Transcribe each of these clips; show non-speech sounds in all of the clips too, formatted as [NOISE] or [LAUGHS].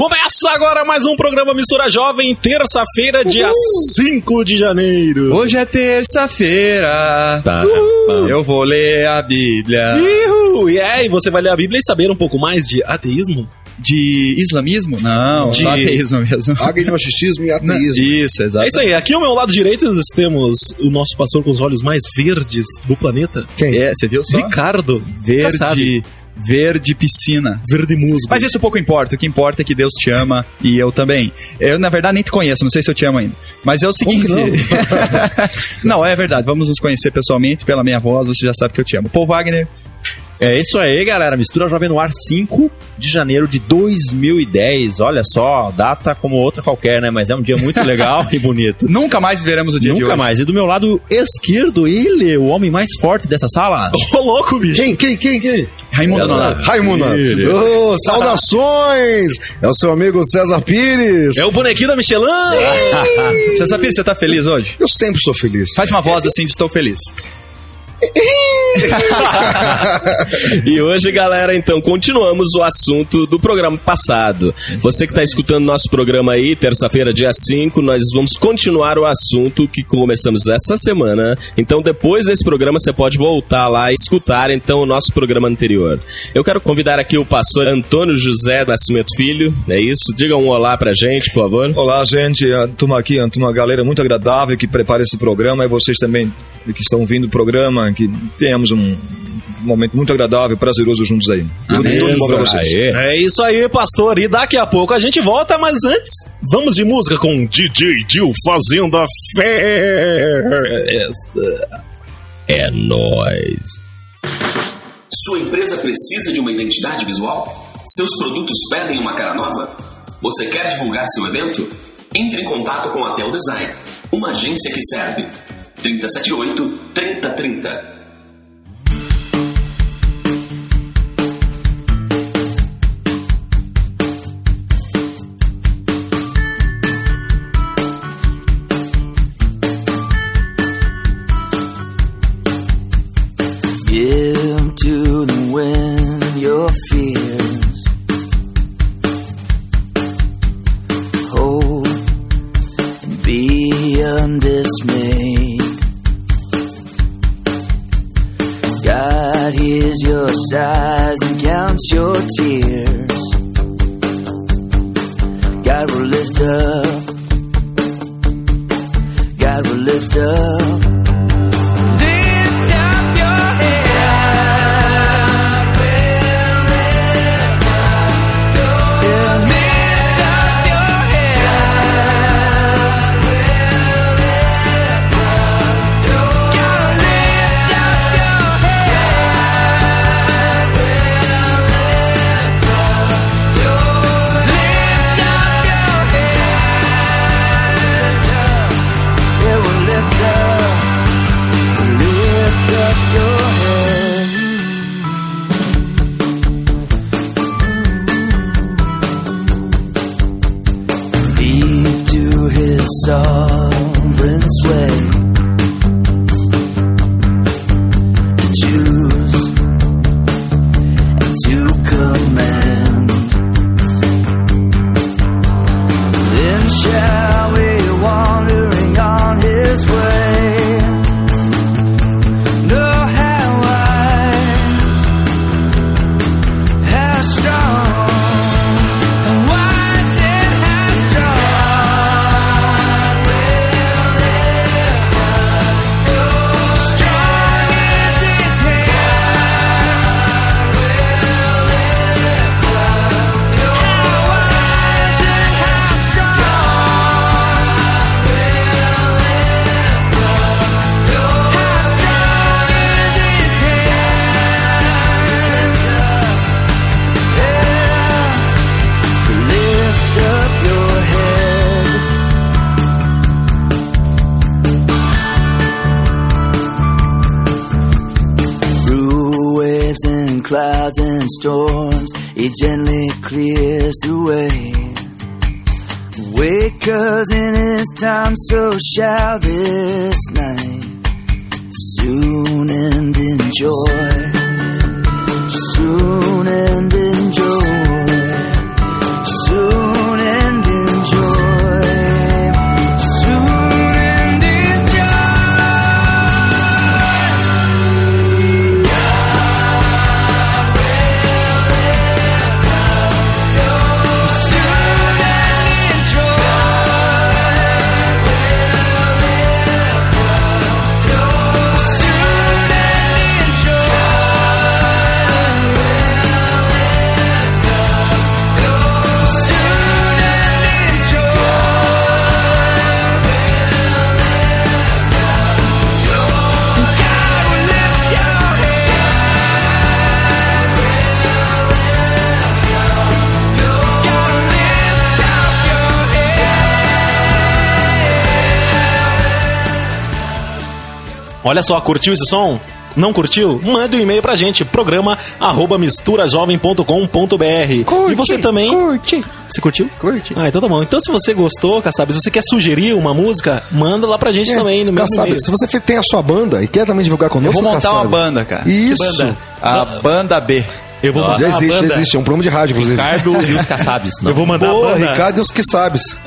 Começa agora mais um programa Mistura Jovem, terça-feira, dia 5 de janeiro. Hoje é terça-feira. Tá. Eu vou ler a Bíblia. Uhul. E aí, você vai ler a Bíblia e saber um pouco mais de ateísmo? De islamismo? Não, De- ateísmo mesmo. Agnosticismo e ateísmo. Isso, exato. É isso aí, aqui ao meu lado direito nós temos o nosso pastor com os olhos mais verdes do planeta, Quem? É, você viu só? Ricardo. Nunca sabe. Verde, piscina. Verde musgo. Mas isso pouco importa. O que importa é que Deus te ama e eu também. Eu, na verdade, nem te conheço, não sei se eu te amo ainda. Mas é o seguinte. que [LAUGHS] não, é verdade. Vamos nos conhecer pessoalmente. Pela minha voz, você já sabe que eu te amo. Paul Wagner, É isso aí, galera. Mistura Jovem no Ar 5 de janeiro de 2010. Olha só, data como outra qualquer, né? Mas é um dia muito legal e bonito. [LAUGHS] nunca mais viveremos o dia de Nunca hoje. mais. E do meu lado esquerdo, ele, o homem mais forte dessa sala. [LAUGHS] Ô, louco, bicho. Quem, quem, quem, quem? Raimundo César. Nonato. Raimundo. Ele. Ô, saudações! É o seu amigo César Pires. É o bonequinho da Michelin. [LAUGHS] Sabia que você tá feliz hoje? Eu sempre sou feliz. Faz uma voz assim de estou feliz. E hoje, galera, então, continuamos o assunto do programa passado. Você que está escutando nosso programa aí, terça-feira, dia 5, nós vamos continuar o assunto que começamos essa semana. Então, depois desse programa, você pode voltar lá e escutar, então, o nosso programa anterior. Eu quero convidar aqui o pastor Antônio José Nascimento Filho, é isso? Diga um olá pra gente, por favor. Olá, gente. Turma aqui, uma galera muito agradável que prepara esse programa e vocês também que estão vindo o programa, que tenhamos um momento muito agradável, prazeroso juntos aí. Tudo, tudo bom pra vocês. Aê. É isso aí, pastor. E daqui a pouco a gente volta, mas antes, vamos de música com DJ Dil fazendo a festa. É nóis. Sua empresa precisa de uma identidade visual? Seus produtos pedem uma cara nova? Você quer divulgar seu evento? Entre em contato com a Tel Design, uma agência que serve. 378 3030 sighs and counts your tears. God will lift up. God will lift up. Storms, He gently clears the way. Cause in His time, so shall this night soon end in joy. Soon end Olha só, curtiu esse som? Não curtiu? Manda um e-mail pra gente, programa arroba misturajovem.com.br. E você também. Curte. Você curtiu? Curte. Ah, então tá bom. Então se você gostou, Kassab, se você quer sugerir uma música, manda lá pra gente também no mesmo Kassab, e-mail. se você tem a sua banda e quer também divulgar Eu conosco, vou montar uma Kassab, banda, cara. Isso. banda? A banda B. Eu vou mandar Já existe, banda. existe. É um programa de rádio, inclusive. Ricardo e os [LAUGHS] Kassabs. Eu vou mandar Boa, a banda. Ricardo e os que sabes. [LAUGHS]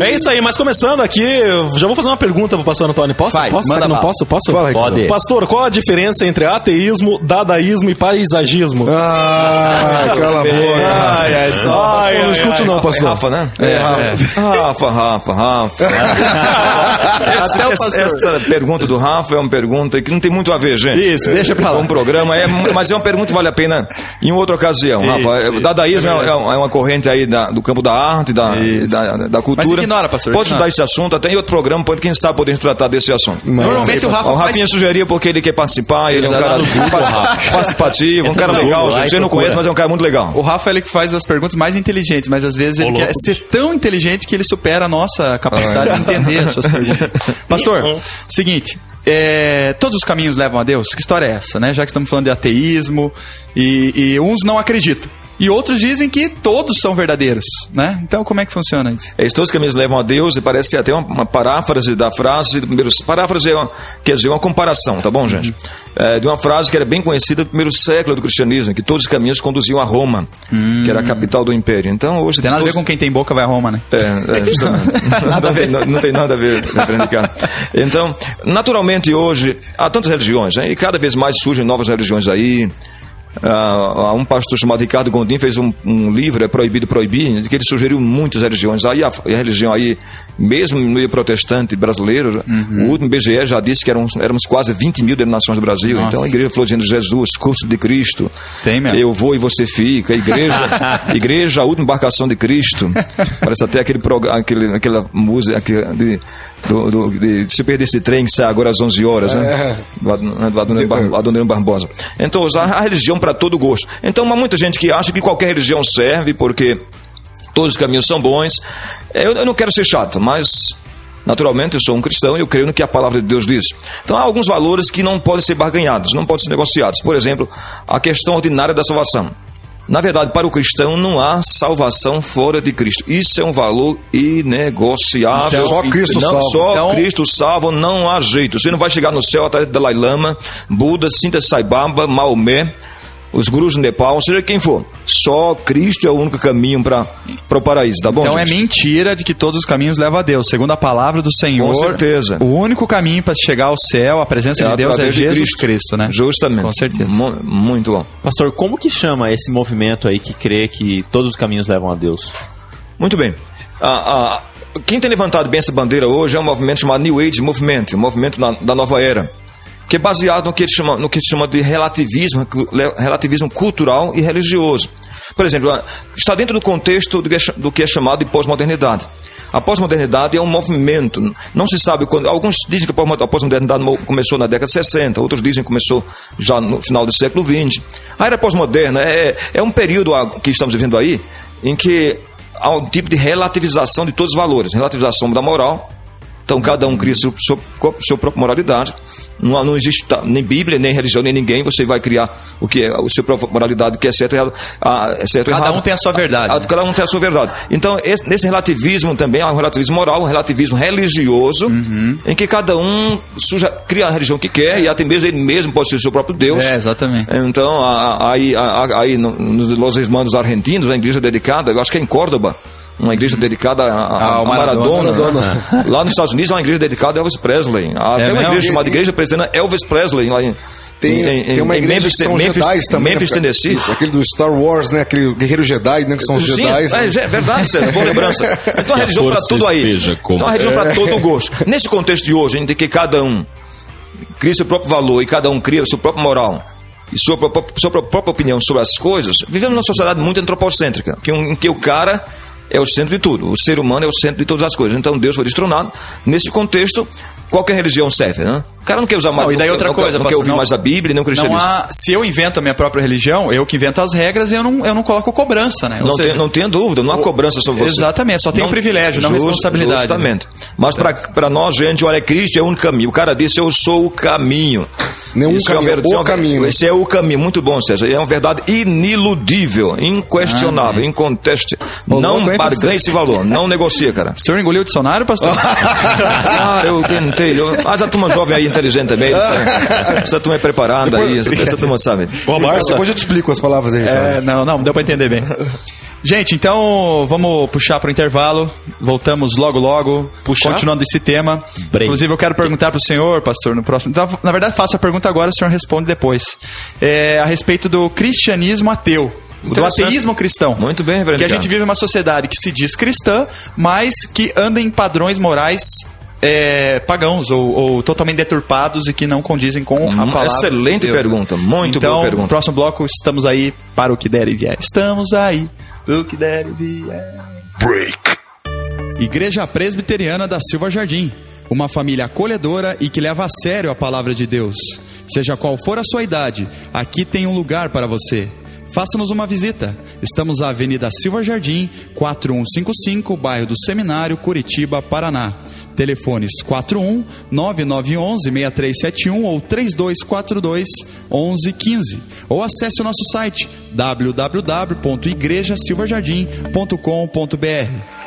É isso aí, mas começando aqui, eu já vou fazer uma pergunta pro pastor Antônio. Posso? Faz, posso? manda não bala. posso? Posso? Fala. Pode. Pastor, qual a diferença entre ateísmo, dadaísmo e paisagismo? Ah, [LAUGHS] cala a boca. Ai, ai, só. Pastor, não escuto não, É pastor. Rafa, né? É, Rafa. Rafa, Rafa, [LAUGHS] Rafa. essa, Até o pastor. essa pergunta do Rafa é uma pergunta que não tem muito a ver, gente. Isso, deixa pra lá. Com o programa, é, mas é uma pergunta que vale a pena em outra ocasião, Rafa. Dadaísmo é, é uma- é corrente aí da- do campo da arte, da, da cultura. Mas ignora, pastor, Pode ignora. estudar esse assunto, até em outro programa, pode, quem sabe podemos tratar desse assunto. Normalmente o Rafa O Rafinha faz... sugeria porque ele quer participar, ele é um cara tá [LAUGHS] Rafa. participativo, um cara legal, gente. e Você não conhece, mas é um cara muito legal. O Rafa ele que faz as perguntas mais inteligentes, mas às vezes ele Ô, quer louco, ser tão inteligente que ele supera a nossa capacidade de entender as suas perguntas. [LAUGHS] Pastor, seguinte, é, todos os caminhos levam a Deus? Que história é essa, né? Já que estamos falando de ateísmo e, e uns não acreditam. E outros dizem que todos são verdadeiros, né? Então como é que funciona isso? É, todos os caminhos levam a Deus e parece até uma, uma paráfrase da frase. Paráfrase é uma, quer dizer, uma comparação, tá bom, gente? É, de uma frase que era bem conhecida do primeiro século do cristianismo, que todos os caminhos conduziam a Roma, que era a capital do império. Então, hoje. Não tem nada a ver todos- com quem tem boca vai a Roma, né? é, é, [LAUGHS] justamente. não, tem, não- tem nada a ver, Ricardo. Então, naturalmente hoje, há tantas religiões, né? e cada vez mais surgem novas religiões aí. Ah, um pastor chamado Ricardo Gondim fez um, um livro, é Proibido Proibir, de que ele sugeriu muitas religiões. Aí a, a religião aí, mesmo no meio protestante brasileiro, o último BGE já disse que eram, éramos quase 20 mil denominações do Brasil. Nossa. Então a igreja falou dizendo Jesus, curso de Cristo. Tem mesmo. Eu vou e você fica. Igreja, [LAUGHS] igreja, a última embarcação de Cristo. Parece até aquele aquele, aquela música de, do, do, de, se perder esse trem que sai agora às 11 horas, né? Do, Ad- do Adoniran Bar- Adoniran Barbosa. Então, usar a religião para todo gosto. Então, há muita gente que acha que qualquer religião serve porque todos os caminhos são bons. Eu, eu não quero ser chato, mas naturalmente eu sou um cristão e eu creio no que a palavra de Deus diz. Então há alguns valores que não podem ser barganhados, não podem ser negociados. Por exemplo, a questão ordinária da salvação. Na verdade, para o cristão não há salvação fora de Cristo. Isso é um valor inegociável. Então, só Cristo não, salva. Só Então- Cristo salva, não há jeito. Você não vai chegar no céu atrás de Dalai Lama, Buda, Sinta Sai Baba, Maomé, os gurus do Nepal, seja quem for. Só Cristo é o único caminho para o paraíso, tá bom? Então é gente? mentira de que todos os caminhos levam a Deus. Segundo a palavra do Senhor, Com certeza. o único caminho para chegar ao céu, a presença de Deus é através de Jesus Cristo, né? Justamente. Com certeza. Mu- muito bom. Pastor, como que chama esse movimento aí que crê que todos os caminhos levam a Deus? Muito bem. Ah, ah, quem tem levantado bem essa bandeira hoje é um movimento chamado New Age Movement, um movimento da, da nova era, que é baseado no que ele chama, no que ele chama de relativismo, relativismo cultural e religioso. Por exemplo, está dentro do contexto do que é, do que é chamado de pós-modernidade. A pós-modernidade é um movimento, não se sabe quando. Alguns dizem que a pós- a pós-modernidade mo- começou na década de 60, outros dizem que começou já no final do século 20. A era pós-moderna é, é um período que estamos vivendo aí em que há um tipo de relativização de todos os valores relativização da moral. Então, cada um cria seu, seu, sua própria moralidade. Não, não existe nem Bíblia, nem religião, nem ninguém. Você vai criar o que é a sua própria moralidade, que é certo e errado. ah, é certo Cada errado. um tem a sua verdade, Ah, né? Cada um tem a sua verdade. Então, esse- nesse relativismo também há um relativismo moral, um relativismo religioso, Uhum. em que cada um suja, cria a religião que quer e até mesmo ele mesmo pode ser o seu próprio Deus. É, exatamente. Então, a- a- aí, a- a- aí no- nos Los Hermanos Argentinos, uma igreja dedicada, eu acho que é em Córdoba, uma igreja dedicada a, a- Ao a Maradona. Maradona. [LAUGHS] Lá nos Estados Unidos, há uma igreja dedicada a Elvis Presley. Há até uma igreja chamada Igreja Presbiteriana Elvis Presley, lá em, Tem, em, tem uma em igreja Memphis, que são Memphis, Jedi também. Memphis, né? Tennessee. Isso, aquele do Star Wars, né? Aquele guerreiro Jedi, né? Que são os Sim, Jedi. é, é verdade, César, boa [LAUGHS] lembrança. Então a religião para tudo aí. Então a religião para todo o gosto. Nesse contexto de hoje, em que cada um cria seu próprio valor e cada um cria sua própria moral e sua, sua pró- própria opinião sobre as coisas, vivemos numa sociedade muito antropocêntrica, que um- em que o cara é o centro de tudo, o ser humano é o centro de todas as coisas. Então Deus foi destronado. Nesse contexto, qualquer religião serve, né? O cara não quer usar mais. Não, e daí não- outra não, coisa, não quer pastor, ouvir não- mais a Bíblia e nem o Não cristianismo. há, se eu invento a minha própria religião, eu que invento as regras, eu não, eu não coloco cobrança, né? Ou Não, seja, tem, não tenha dúvida, não há cobrança sobre você. Exatamente, só tem o privilégio, não responsabilidade, Justamente. Mas para nós, gente, olha, Cristo é um caminho. O cara disse, eu sou o caminho. Nenhum Isso é caminho, verdade- o caminho. Esse é o caminho, muito bom, César. É uma verdade iniludível, inquestionável, incontestável. Ô, Não louco, hein, barganha pastor? esse valor, não negocia, cara. O senhor engoliu o dicionário, pastor? Cara, [LAUGHS] eu tentei. Eu, mas a turma jovem aí, inteligente também. [LAUGHS] Essa turma é preparada aí, essa, essa turma sabe. Barça, Depois eu te explico as palavras aí. É, não, não, deu pra entender bem. Gente, então vamos puxar pro intervalo. Voltamos logo, logo. Puxar? Continuando esse tema. Break. Inclusive, eu quero perguntar pro senhor, pastor, no próximo. Então, Na verdade, faço a pergunta agora, o senhor responde depois. É, a respeito do cristianismo ateu. Do ateísmo cristão. Muito bem, reverendo Que a gente vive uma sociedade que se diz cristã, mas que anda em padrões morais é, pagãos ou, ou totalmente deturpados e que não condizem com a Hum, palavra. excelente de Deus, pergunta, muito então, boa pergunta. no próximo bloco, estamos aí para o que der e vier. Estamos aí, o que der e vier. Igreja Presbiteriana da Silva Jardim. Uma família acolhedora e que leva a sério a palavra de Deus. Seja qual for a sua idade, aqui tem um lugar para você. Faça-nos uma visita. Estamos na Avenida Silva Jardim, 4155, bairro do Seminário, Curitiba, Paraná. Telefones 41 9911 6371 ou 3242 1115. Ou acesse o nosso site www.igrejasilvajardim.com.br.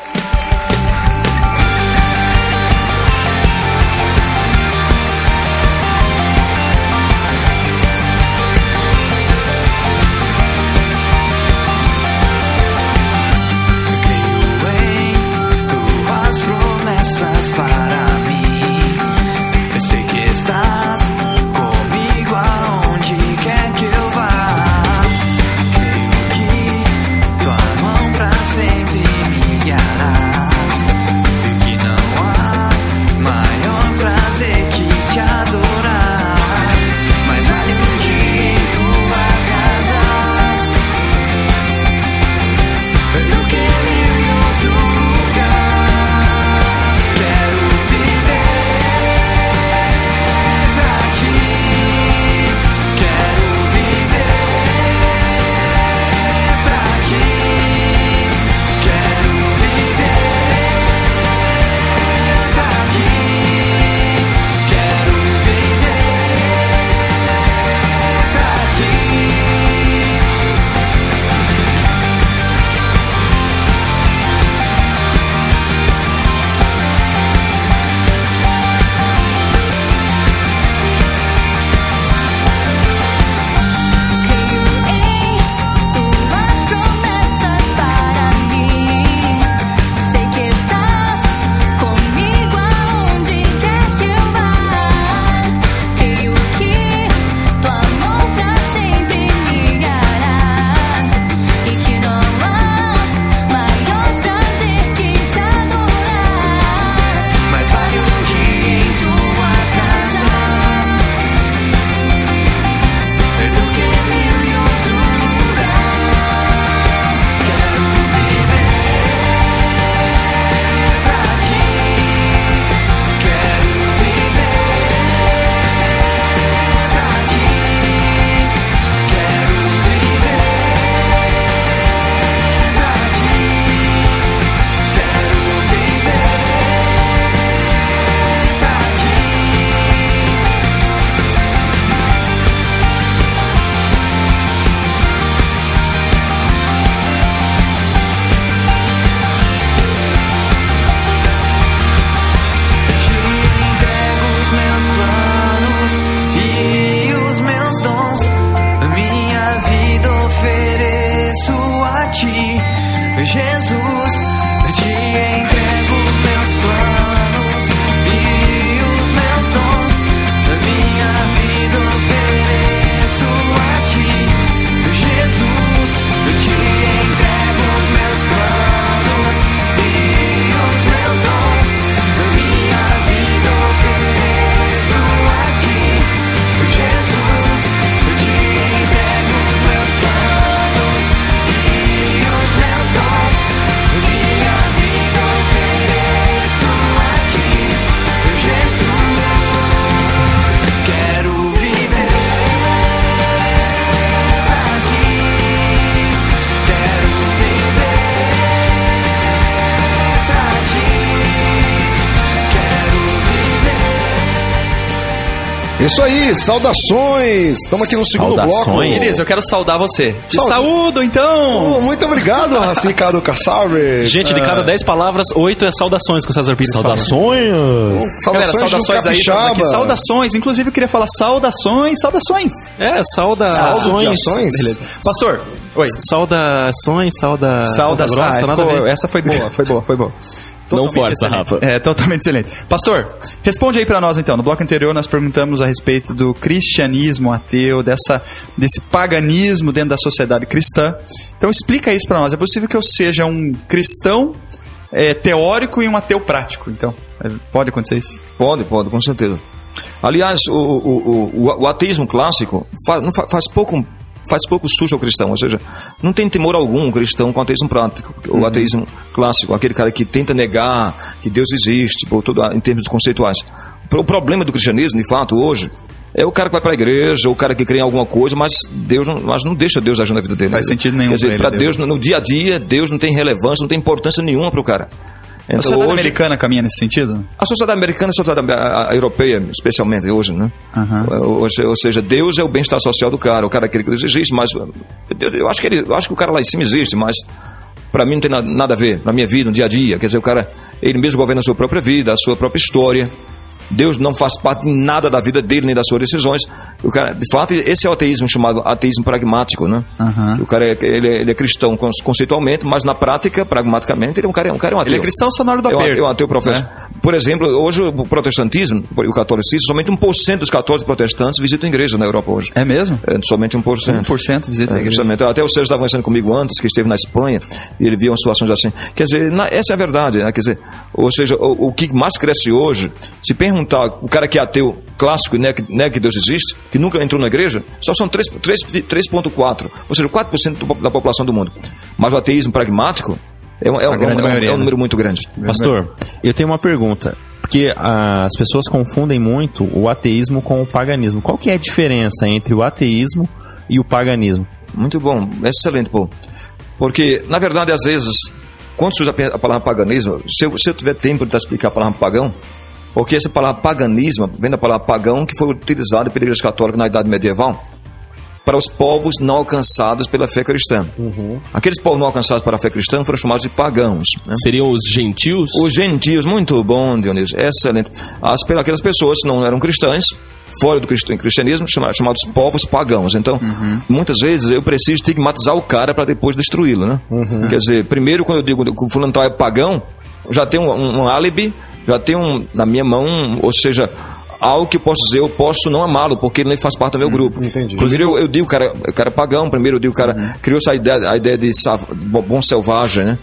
Isso aí, saudações! Estamos aqui no segundo Saudações? bloco. Beleza, eu quero saudar você. Te Saúde. saúdo, então! Oh, muito obrigado, Ricardo Kassauer. Gente, de cada 10 palavras, 8 é saudações que o César Pires fala. Saudações! Galera, Saudações, saudações aí, aqui. Saudações. Inclusive, eu queria falar saudações, saudações. É, saudações. Saudações. Beleza. Pastor, oi. Saudações, sauda... Saudações. Grossa, Ah, ficou- essa foi boa, foi boa, foi boa. [LAUGHS] Não força, excelente. Rafa. É, totalmente excelente. Pastor, responde aí pra nós então. No bloco anterior nós perguntamos a respeito do cristianismo ateu, dessa, desse paganismo dentro da sociedade cristã. Então explica isso pra nós. É possível que eu seja um cristão é, teórico e um ateu prático, então. É, Pode acontecer isso? Pode, pode, com certeza. Aliás, o, o, o, o ateísmo clássico faz, faz pouco faz pouco sujo ao cristão, ou seja, não tem temor algum o cristão com o ateísmo prático, o ateísmo clássico, aquele cara que tenta negar que Deus existe, por tudo, em termos conceituais. O problema do cristianismo, de fato, hoje, é o cara que vai para a igreja, o cara que crê em alguma coisa, mas Deus não, mas não deixa Deus agir na vida dele. Faz sentido nenhum Quer dizer, para Deus. Deus, no dia a dia, Deus não tem relevância, não tem importância nenhuma para o cara. A Então, sociedade hoje, americana caminha nesse sentido? a sociedade americana a sociedade a- a europeia, especialmente hoje, né? Aham. Ou, ou seja, Deus é o bem-estar social do cara. O cara quer que Deus existe, mas eu acho que ele, eu acho que o cara lá em cima existe, mas para mim não tem nada, nada a ver na minha vida, no dia a dia. Quer dizer, o cara ele mesmo governa a sua própria vida, a sua própria história. Deus não faz parte de nada da vida dele nem das suas decisões. O cara, de fato, esse é o ateísmo chamado ateísmo pragmático, né? Aham. O cara é, ele é, ele é cristão con- conceitualmente, mas na prática, pragmaticamente, ele é um cara, um cara é um ateu. Ele é cristão na hora do É um-. É um ateu professo. Por exemplo, hoje o protestantismo e o catolicismo, somente 1% dos católicos protestantes visitam a igreja na Europa hoje. É mesmo? É, somente 1%. 1% visita a É, igreja. justamente. Até o Sérgio estava conversando comigo antes, que esteve na Espanha, e ele viu situações assim. Quer dizer, na- essa é a verdade, né? Quer dizer, ou seja, o, o que mais cresce hoje, se perguntar, o cara que é ateu clássico e nega, nega que Deus existe, que nunca entrou na igreja, só são 3 3 3,4, ou seja, 4% do- da população do mundo. Mas o ateísmo pragmático é um, é um- é um- maioria, é um né? número muito grande. Pastor, eu tenho uma pergunta. Porque ah, as pessoas confundem muito o ateísmo com o paganismo. Qual que é a diferença entre o ateísmo e o paganismo? Muito bom, excelente, pô. Porque, na verdade, às vezes, quando se usa a palavra paganismo, se eu, se eu tiver tempo de explicar a palavra pagão, porque essa palavra paganismo vem da palavra pagão que foi utilizada pela Igreja Católica na Idade Medieval para os povos não alcançados pela fé cristã. Aqueles povos não alcançados pela fé cristã foram chamados de pagãos. né? Seriam os gentios? Os gentios, muito bom, Dionísio, excelente. As, aquelas pessoas que não eram cristãs, fora do crist- cristianismo, chama- chamados povos pagãos. Então, muitas vezes eu preciso estigmatizar o cara para depois destruí-lo, né? Quer dizer, primeiro quando eu digo que o fulano tal é pagão, já tem um, um, um álibi, já um, na minha mão, ou seja, algo que eu posso dizer, eu posso não amá-lo, porque ele nem faz parte do meu grupo. entendi. Primeiro eu, eu digo, cara, o cara é pagão, primeiro eu digo, cara, criou essa ideia, a ideia de sav- bom, selvagem, né?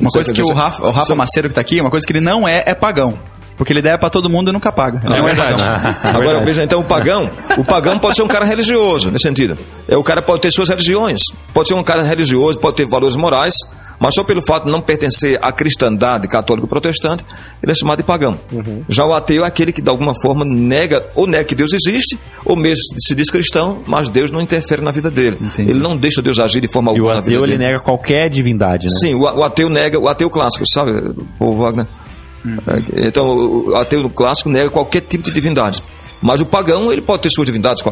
Uma coisa que o Rafa, o Rafa Macedo que tá aqui, uma coisa que ele não é, é pagão. Porque ele der pra todo mundo e nunca paga. Ele É não é verdade. pagão. Agora, veja, então, o pagão, o pagão pode ser um cara religioso, nesse sentido. É, o cara pode ter suas religiões. Pode ser um cara religioso, pode ter valores morais, mas só pelo fato de não pertencer à cristandade católica ou protestante, ele é chamado de pagão. Já o ateu é aquele que, de alguma forma, nega, ou nega que Deus existe, ou mesmo se diz cristão, mas Deus não interfere na vida dele. Entendi. Ele não deixa Deus agir de forma E o alguma na vida ateu, ele dele. nega qualquer divindade, né? Sim, o, o ateu nega, o ateu clássico, sabe, o Wagner? É, Então, o o ateu clássico nega qualquer tipo de divindade. Mas o pagão, ele pode ter suas divindades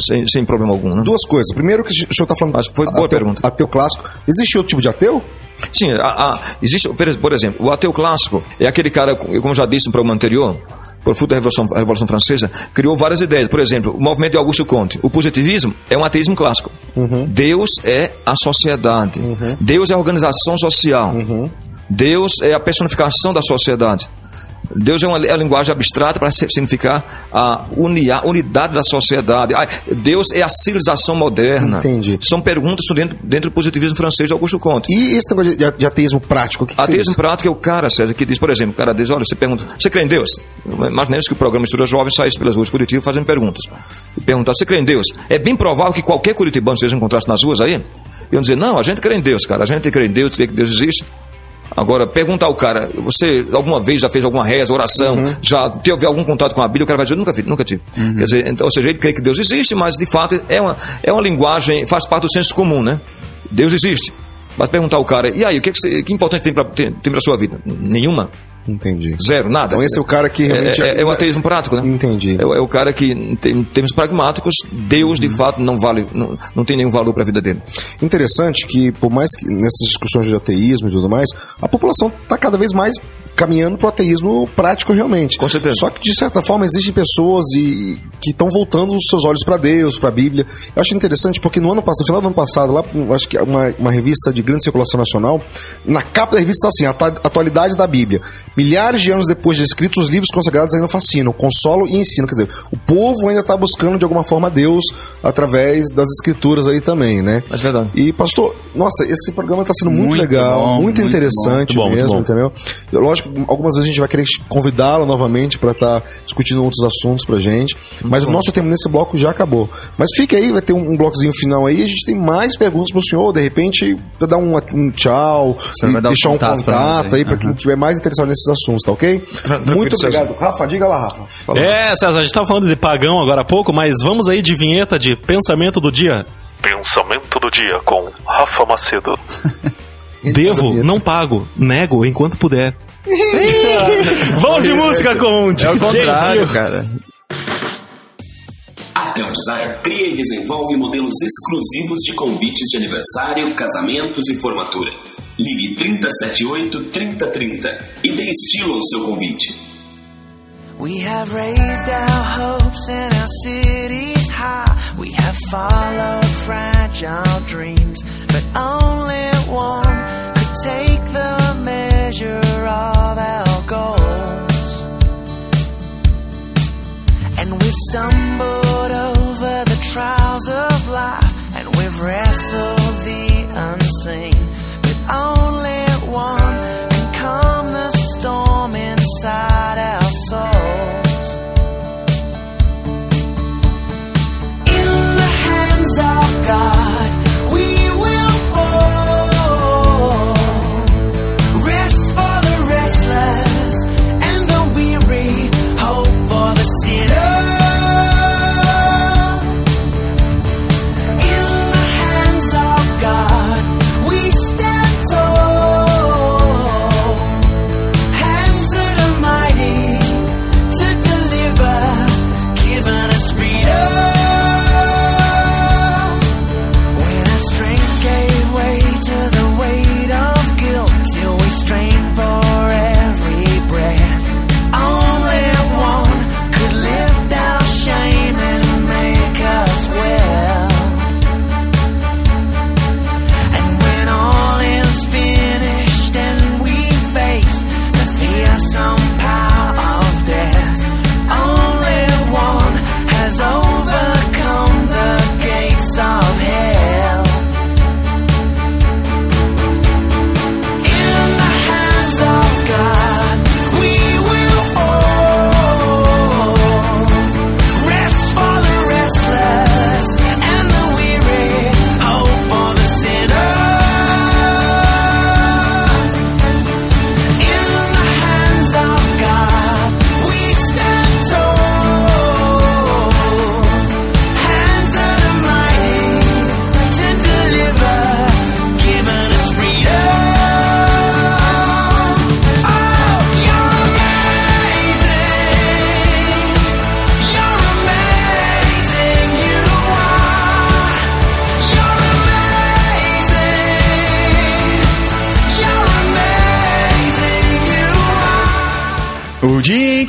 sem, sem problema algum, né? Duas coisas. Primeiro que o senhor está falando. Mas foi boa ateu, pergunta. Ateu clássico. Existe outro tipo de ateu? Sim, a- a- existe, por exemplo, o ateu clássico é aquele cara, como eu já disse no programa anterior, por fruto da Revolução, Revolução Francesa, criou várias ideias. Por exemplo, o movimento de Augusto Comte. O positivismo é um ateísmo clássico. Deus é a sociedade. Deus é a organização social. Deus é a personificação da sociedade. Deus é uma, é uma linguagem abstrata para significar a unia, unidade da sociedade. Ah, Deus é a civilização moderna. Entendi. São perguntas dentro, dentro do positivismo francês de Augusto Comte. E esse negócio de, de ateísmo prático? Que, que Ateísmo prático é o cara, César, que diz, por exemplo, o cara diz, olha, você pergunta, você crê em Deus? Imaginemos que o programa Mistura Jovem saísse pelas ruas de Curitiba fazendo perguntas. E perguntar, você crê em Deus? É bem provável que qualquer curitibano seja encontrasse nas ruas aí, iam dizer, não, a gente crê em Deus, cara, a gente crê em Deus, crê que Deus existe. Agora, perguntar ao cara, você alguma vez já fez alguma reza, oração, já teve algum contato com a Bíblia? O cara vai dizer, nunca fiz, nunca tive. Quer dizer, então, ou seja, ele crê que Deus existe, mas de fato é uma, é uma linguagem, faz parte do senso comum, né? Deus existe. Mas perguntar ao cara, e aí, o que, é que, você, que importante tem para tem, tem pra sua vida? Nenhuma. Entendi. Zero, nada. Então esse é o cara que É, realmente... é- é o ateísmo prático, né? Entendi. É, o- é o cara que, em termos pragmáticos, Deus de fato não vale, não, não tem nenhum valor para a vida dele. Interessante que, por mais que nessas discussões de ateísmo e tudo mais, a população está cada vez mais caminhando para o ateísmo prático realmente. Com certeza. Só que, de certa forma, existem pessoas e, que estão voltando os seus olhos para Deus, para a Bíblia. Eu acho interessante porque no ano passado, no final do ano passado, lá, acho que é uma, uma revista de grande circulação nacional, na capa da revista está assim, "Ata- atualidade da Bíblia. Milhares de anos depois de escritos, os livros consagrados ainda fascinam, consolam e ensinam. Quer dizer, o povo ainda está buscando de alguma forma Deus através das escrituras aí também, né? É verdade. E, pastor, nossa, esse programa está sendo muito, Muito legal, bom, muito, muito interessante bom, muito mesmo, bom. entendeu? Lógico, algumas vezes a gente vai querer convidá-lo novamente para estar discutindo outros assuntos pra gente, mas o nosso tempo nesse bloco já acabou. Mas fique aí, vai ter um, um blocozinho final aí, a gente tem mais perguntas pro senhor, de repente, pra dar um, um tchau, e deixar um contato aí. para quem estiver mais interessado nesses assuntos, tá ok? tranquilo, muito César. obrigado. Rafa, diga lá, Rafa. É, César, a gente tava falando de pagão agora há pouco, mas vamos aí de vinheta de pensamento do dia. Pensamento do dia com Rafa Macedo. [LAUGHS] Devo, não pago, nego enquanto puder. [LAUGHS] vamos de música com É o DJ contrário, Gil. cara. A Tel Design cria e desenvolve modelos exclusivos de convites de aniversário, casamentos e formatura. Ligue 3078 3030 e dê estilo ao seu convite. We have raised our hopes and our cities high. We have followed fragile dreams, but only one could take the measure of our goals. And we've stumbled over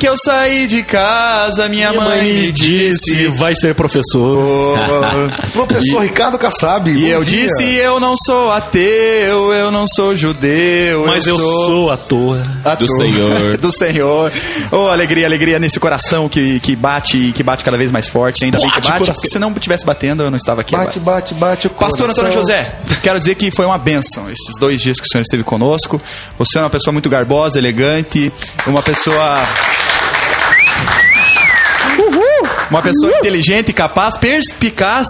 que eu saí de casa, minha, mãe, me disse. vai ser professor. [LAUGHS] Professor Ricardo Kassab. E eu dia. disse: Eu não sou ateu, eu não sou judeu. Mas eu sou ator. ator [LAUGHS] Do Senhor. do Senhor. Oh, alegria, alegria nesse coração que, que bate que bate cada vez mais forte. Ainda bem que Bate, bate, coração. porque se não tivesse batendo, eu não estava aqui. Bate, agora. bate, bate o Pastor coração. Antônio José, quero dizer que foi uma bênção esses dois dias que o senhor esteve conosco. Você é uma pessoa muito garbosa, elegante, uma pessoa. Uma pessoa inteligente, capaz, perspicaz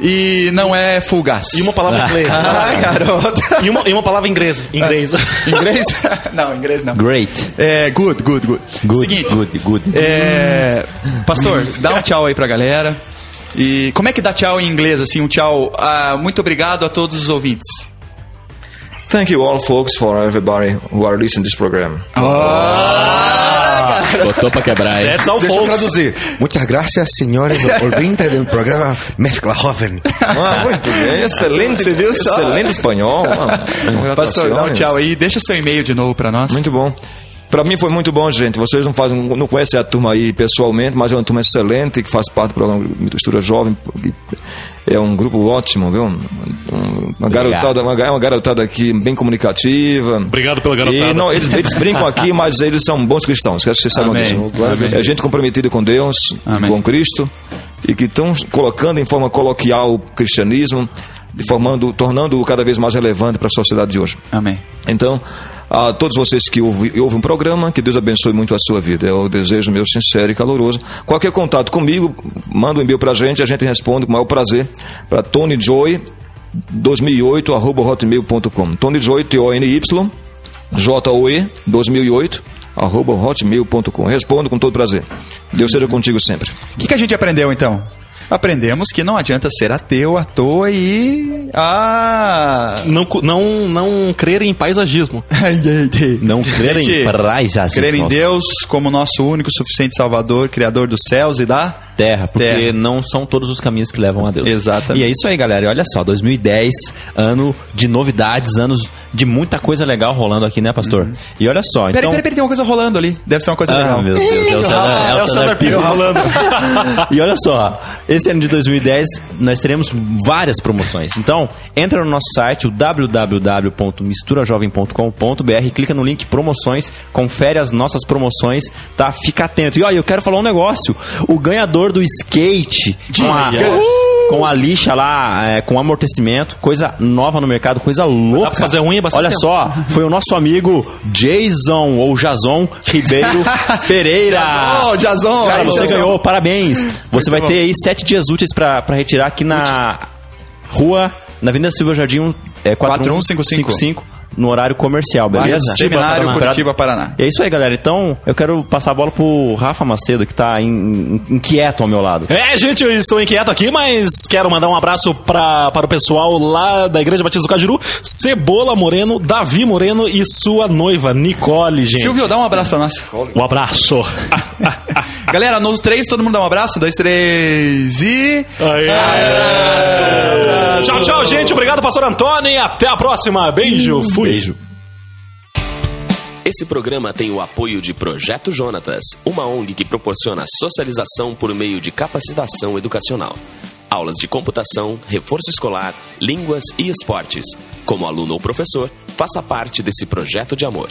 e não é fugaz. E uma palavra em inglês. Ah, garota. E uma, e uma palavra em inglês. Inglês. Inglês? [LAUGHS] não, inglês não. Great. É, good, good, good. Good, Seguinte, good, good. é, pastor, dá um tchau aí pra galera. E como é que dá tchau em inglês, assim, um tchau, ah, muito obrigado a todos os ouvintes. Thank you all, folks, for everybody who are listening to this program. Botou pra quebrar, hein? That's all, Deixa eu folks. traduzir. Muchas gracias, senhores ouvintes do programa Mezcla Joven. Ah, muito bem, [LAUGHS] excelente, Você viu só? excelente espanhol. mano. Pastor, dá um tchau aí. Deixa seu e-mail de novo pra nós. Muito bom. Pra mim foi muito bom, gente. Vocês não fazem, não conhecem a turma aí pessoalmente, mas é uma turma excelente que faz parte do programa Mistura Jovem. É um grupo ótimo, viu? Um- Uma garotada, uma, é uma garotada aqui bem comunicativa. Obrigado pela garotada. E não, eles, eles brincam aqui, mas eles são bons cristãos. Quero que vocês saibam disso. É gente comprometida com Deus, Amém. com Cristo, e que estão colocando em forma coloquial o cristianismo, e formando, tornando-o cada vez mais relevante para a sociedade de hoje. Amém. Então, a todos vocês que ouvem, ouvem um programa, que Deus abençoe muito a sua vida. É o desejo meu sincero e caloroso. Qualquer contato comigo, manda um e-mail pra gente, a gente responde com o maior prazer para Tony Joy 2008 arroba hotmail.com. Tony Joy T O N Y J O E 2008 arroba hotmail.com. Respondo com todo prazer. Deus seja contigo sempre. O que, que a gente aprendeu então? Aprendemos que não adianta ser ateu à toa e. Ah! Não, não, não crer em paisagismo. [LAUGHS] Ai, ai, ai. Não crer em praias. Crer em Deus como nosso único suficiente Salvador, Criador dos céus e da. terra, porque Terra. não são todos os caminhos que levam a Deus. Exatamente. E é isso aí, galera. E olha só, 2010, ano de novidades, anos de muita coisa legal rolando aqui, né, pastor? E olha só, Peraí, então... peraí, peraí, tem uma coisa rolando ali. Deve ser uma coisa Ah, legal. meu Deus, é o César, é o César Pires rolando. [LAUGHS] e olha só, esse ano de 2010 nós teremos várias promoções. Então, entra no nosso site, o www.misturajovem.com.br, clica no link promoções, confere as nossas promoções, tá? Fica atento. E olha, eu quero falar um negócio. O ganhador do skate com a, com a lixa lá, é, com amortecimento, coisa nova no mercado, coisa louca. pra fazer unha bastante Olha tempo. só, [LAUGHS] foi o nosso amigo Jason ou Jason Ribeiro [LAUGHS] Pereira. Jason, Jason, Cara, Jason. você ganhou, parabéns. Você vai bom. ter aí sete dias úteis pra, pra retirar aqui na rua, na Avenida Silva Jardim, é, 4155. 4155, no horário comercial, beleza? Seminário Paraná. Curitiba, Paraná. É isso aí, galera. Então, eu quero passar a bola pro Rafa Macedo, que tá in- in- inquieto ao meu lado. É, gente, eu estou inquieto aqui, mas quero mandar um abraço pra, para o pessoal lá da Igreja Batista do Cajiru, Cebola Moreno, Davi Moreno e sua noiva, Nicole, gente. Silvio, dá um abraço pra nós. Um abraço. [LAUGHS] [LAUGHS] Galera, nos três, todo mundo dá um abraço. Um, dois, três e. Tchau, tchau, gente. Obrigado, pastor Antônio, e até a próxima. Beijo. Fui. Beijo. Esse programa tem o apoio de Projeto Jonatas, uma ONG que proporciona socialização por meio de capacitação educacional. Aulas de computação, reforço escolar, línguas e esportes. Como aluno ou professor, faça parte desse projeto de amor.